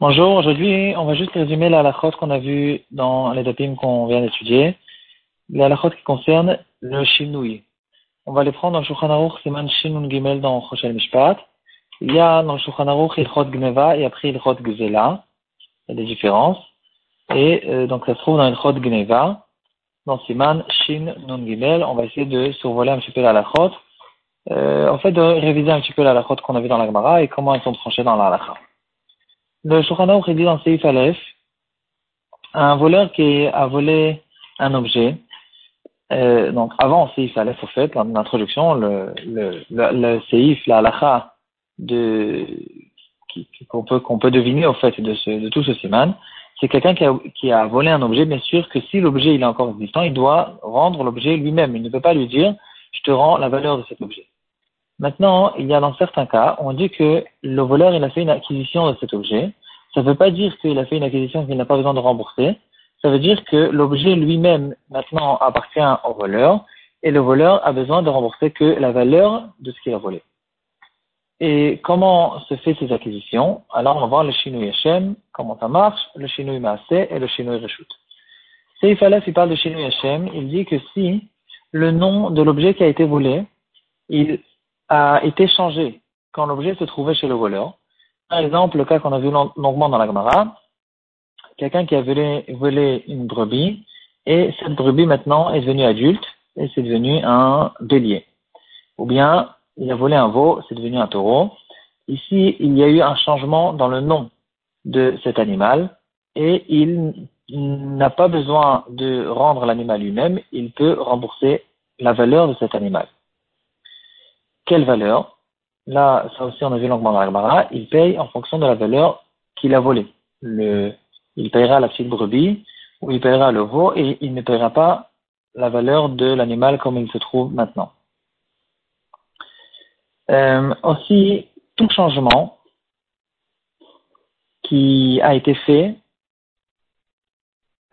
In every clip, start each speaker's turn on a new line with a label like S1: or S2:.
S1: Bonjour, aujourd'hui on va juste résumer la qu'on a vu dans les dapim qu'on vient d'étudier. Halachot qui concernent le shinui. On va les prendre dans le Shulchan Aruch, Siman Shinun Gimel dans Choshel Mishpat. Il y a dans le Shulchan Aruch Ilchot Gneva et après Ilchot Gzela. Il y a des différences. Et euh, donc ça se trouve dans Ilchot Gneva, dans Siman Shin Nun Gimel. On va essayer de survoler un petit peu la euh, en fait, de réviser un petit peu la halachot qu'on a vu dans la Gemara et comment elles sont tranchées dans la halakha. Le Shulchan dit dans Seif Aleph, un voleur qui a volé un objet, euh, donc avant Seif Aleph, au fait, l'introduction, le, le, le, le Seif, la halakha de, qu'on peut, qu'on peut deviner, au fait, de, ce, de tout ce siman, c'est quelqu'un qui a, qui a volé un objet, bien sûr que si l'objet il est encore existant, il doit rendre l'objet lui-même. Il ne peut pas lui dire, je te rends la valeur de cet objet. Maintenant, il y a dans certains cas, on dit que le voleur, il a fait une acquisition de cet objet. Ça ne veut pas dire qu'il a fait une acquisition qu'il n'a pas besoin de rembourser. Ça veut dire que l'objet lui-même, maintenant, appartient au voleur, et le voleur a besoin de rembourser que la valeur de ce qu'il a volé. Et comment se fait ces acquisitions? Alors, on va voir le Shinui Hashem, comment ça marche, le Shinui Maaseh et le Shinui Reshut. Seif il parle de Shinui Hashem, il dit que si le nom de l'objet qui a été volé, il a été changé quand l'objet se trouvait chez le voleur. Par exemple, le cas qu'on a vu longuement dans la Gemara, quelqu'un qui a volé, volé, une brebis, et cette brebis maintenant est devenue adulte, et c'est devenu un bélier. Ou bien, il a volé un veau, c'est devenu un taureau. Ici, il y a eu un changement dans le nom de cet animal, et il n'a pas besoin de rendre l'animal lui-même, il peut rembourser la valeur de cet animal. Quelle valeur? Là, ça aussi, on a vu longuement dans la il paye en fonction de la valeur qu'il a volée. Il payera la petite brebis, ou il payera le veau, et il ne payera pas la valeur de l'animal comme il se trouve maintenant. Euh, aussi, tout changement qui a été fait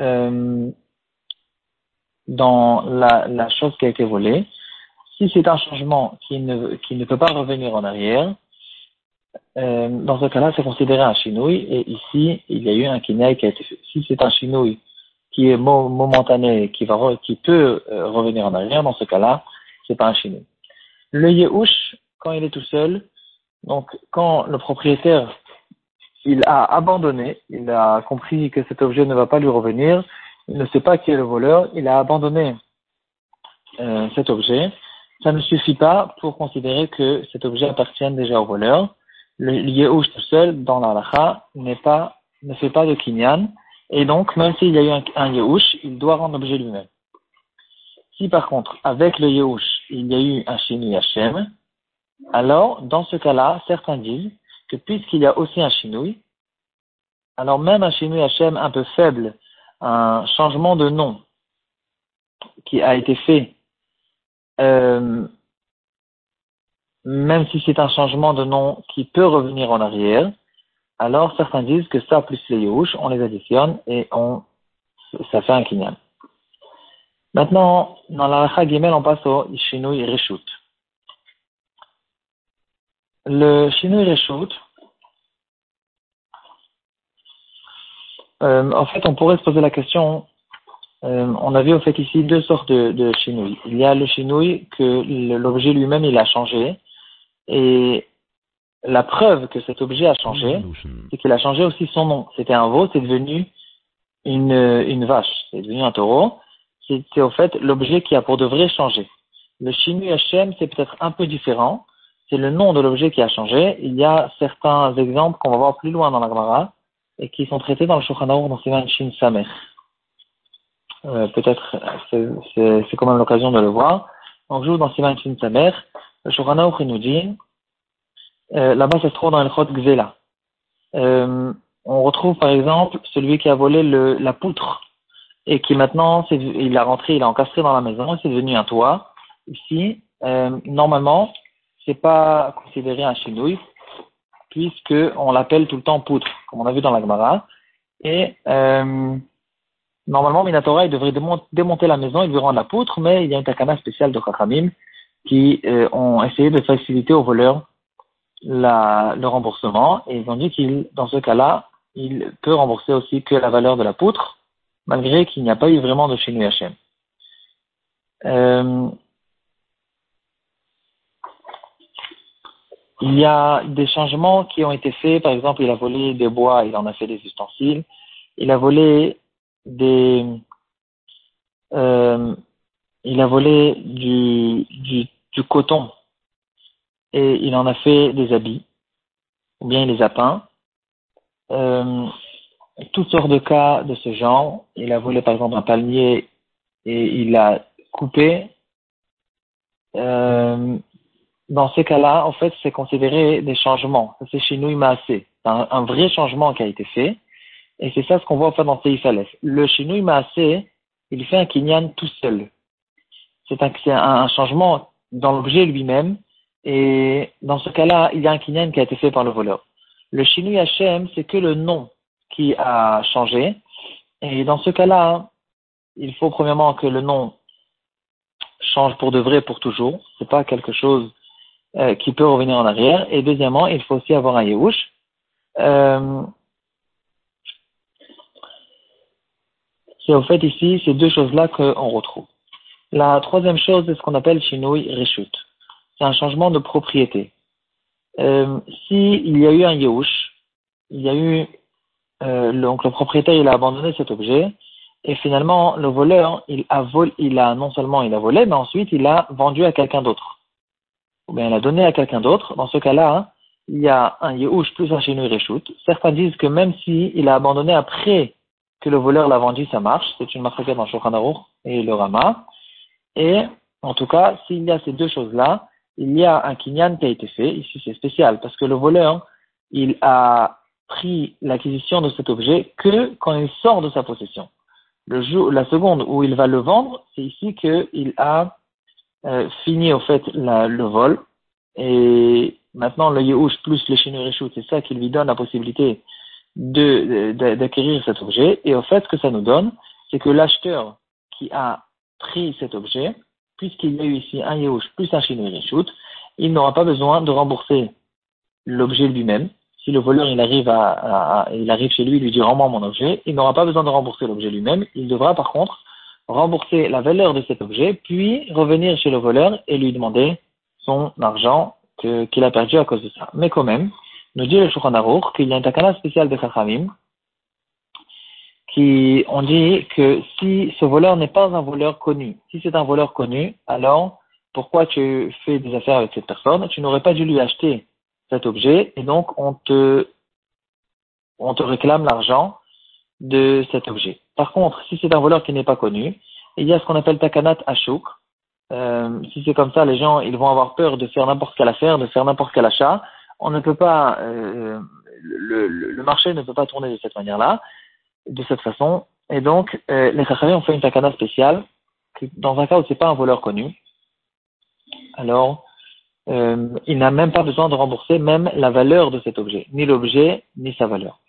S1: euh, dans la, la, chose qui a été volée, si c'est un changement qui ne, qui ne peut pas revenir en arrière, euh, dans ce cas-là, c'est considéré un chinouille, et ici, il y a eu un kinei qui a été fait. Si c'est un chinouille qui est momentané, qui, va qui peut euh, revenir en arrière, dans ce cas-là, c'est pas un chinouille. Le yehush, quand il est tout seul, donc quand le propriétaire il a abandonné, il a compris que cet objet ne va pas lui revenir, il ne sait pas qui est le voleur, il a abandonné euh, cet objet, ça ne suffit pas pour considérer que cet objet appartient déjà au voleur. Le Yehush tout seul, dans la n'est pas, ne fait pas de kinyan, et donc, même s'il y a eu un, un il doit rendre l'objet lui-même. Si par contre, avec le Yehush, il y a eu un Shinu Hashem, alors, dans ce cas-là, certains disent que puisqu'il y a aussi un Shinui, alors même un Shinu Hashem un peu faible, un changement de nom qui a été fait même si c'est un changement de nom qui peut revenir en arrière, alors certains disent que ça plus les Yehush, on les additionne et on, ça fait un kinyan. Maintenant, dans la Racha Gimel, on passe au Shinui Reshut. Le Shinui Reshut, euh, en fait, on pourrait se poser la question euh, on a vu au fait ici deux sortes de, de Il y a le chinouille que l'objet lui-même il a changé et la preuve que cet objet a changé, c'est qu'il a changé aussi son nom. C'était un veau, c'est devenu une, une vache, c'est devenu un taureau. C'est au fait l'objet qui a pour de vrai changé. Le chinouille Hachem, c'est peut-être un peu différent. C'est le nom de l'objet qui a changé. Il y a certains exemples qu'on va voir plus loin dans la Gemara et qui sont traités dans le Shulchan dans Siman Shin Samer. Euh, peut-être c'est quand même l'occasion de le voir. Donc, joue dans Siman Shin Samer, le Shurana nous dit, euh, là-bas ça se trouve dans le Chot Gzela. Euh, on retrouve par exemple celui qui a volé le, la poutre et qui maintenant, il a rentré, il a encastré dans la maison, c'est devenu un toit. Ici, euh, normalement, c'est pas considéré un chinouille, puisque on l'appelle tout le temps poutre, comme on a vu dans la Gemara. Et euh, Normalement, Minatora, il devrait démonter la maison, il lui rendre la poutre, mais il y a un takana spécial de Chachamim qui euh, ont essayé de faciliter aux voleurs le remboursement et ils ont dit qu'il, dans ce cas-là, il peut rembourser aussi que la valeur de la poutre, malgré qu'il n'y a pas eu vraiment de chez Hachem. Euh, il y a des changements qui ont été faits. Par exemple, il a volé des bois, il en a fait des ustensiles. Il a volé des, euh, il a volé du, du, du coton et il en a fait des habits, ou bien il les a peints. Euh, toutes sortes de cas de ce genre. Il a volé par exemple un palmier et il l'a coupé. Euh, dans ces cas-là, en fait, c'est considéré des changements. C'est chez nous, C'est un, un, vrai changement qui a été fait. Et c'est ça ce qu'on voit en fait dans Seif Le Shinui assez il fait un kinyan tout seul. C'est un, un, changement dans l'objet lui-même et dans ce cas-là, il y a un kinyan qui a été fait par le voleur. Le Shinui Hashem, c'est que le nom qui a changé. Et dans ce cas-là, il faut premièrement que le nom change pour de vrai pour toujours. C'est pas quelque chose euh, qui peut revenir en arrière. Et deuxièmement, il faut aussi avoir un Yehush. Euh, c'est au fait ici ces deux choses-là qu'on retrouve. La troisième chose, c'est ce qu'on appelle Shinui Reshut c'est un changement de propriété. Euh, S'il y a eu un Yehush, il y a eu, euh, donc le propriétaire il a abandonné cet objet, et finalement le voleur il a volé, il a non seulement il a volé, mais ensuite il a vendu à quelqu'un d'autre. Ou bien il a donné à quelqu'un d'autre. Dans ce cas-là, il y a un Yehush plus un Shinui Reshut. Certains disent que même s'il il a abandonné après que le voleur l'a vendu, ça marche. C'est une marque dans Shulchan et le Rama. Et en tout cas, s'il y a ces deux choses-là, il y a un kinyan qui a été fait. Ici, c'est spécial parce que le voleur, il a pris l'acquisition de cet objet que quand il sort de sa possession. Le jour, la seconde où il va le vendre, c'est ici qu'il a euh, fini au fait le vol. Et maintenant, le Yehush plus le Shinurishut, c'est ça qui lui donne la possibilité d'acquérir cet objet. Et au fait, ce que ça nous donne, c'est que l'acheteur qui a pris cet objet, puisqu'il y a eu ici un Yehush plus un Shinui il n'aura pas besoin de rembourser l'objet lui-même. Si le voleur il arrive à, il arrive chez lui, il lui dit rends-moi mon objet, il n'aura pas besoin de rembourser l'objet lui-même. Il devra par contre rembourser la valeur de cet objet, puis revenir chez le voleur et lui demander son argent qu'il a perdu à cause de ça. Mais quand même, nous dit le Shulchan qu'il y a un takana spécial de Chachamim qui ont dit que si ce voleur n'est pas un voleur connu, si c'est un voleur connu, alors pourquoi tu fais des affaires avec cette personne? Tu n'aurais pas dû lui acheter cet objet et donc on te, on te réclame l'argent de cet objet. Par contre, si c'est un voleur qui n'est pas connu, il y a ce qu'on appelle takanat ashuk. Euh, si c'est comme ça, les gens ils vont avoir peur de faire n'importe quelle affaire, de faire n'importe quel achat. On ne peut pas, euh, le, marché ne peut pas tourner de cette manière-là de cette façon. Et donc, euh, les Chachamim ont fait une takana spéciale, dans un cas où c'est pas un voleur connu, alors euh, il n'a même pas besoin de rembourser même la valeur de cet objet, ni l'objet, ni sa valeur.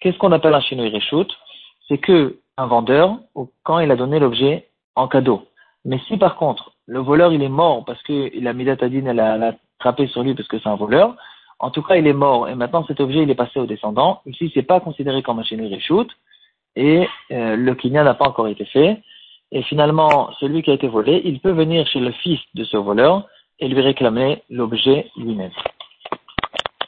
S1: Qu'est-ce qu'on appelle un chinois reshoot? C'est que un vendeur, quand il a donné l'objet en cadeau. Mais si par contre, le voleur il est mort parce que la midatadine elle a, trappé sur lui parce que c'est un voleur, en tout cas, il est mort et maintenant cet objet il est passé aux descendants. Ici, c'est pas considéré comme un chenille reshoot et euh, le kinyan n'a pas encore été fait. Et finalement, celui qui a été volé, il peut venir chez le fils de ce voleur et lui réclamer l'objet lui-même.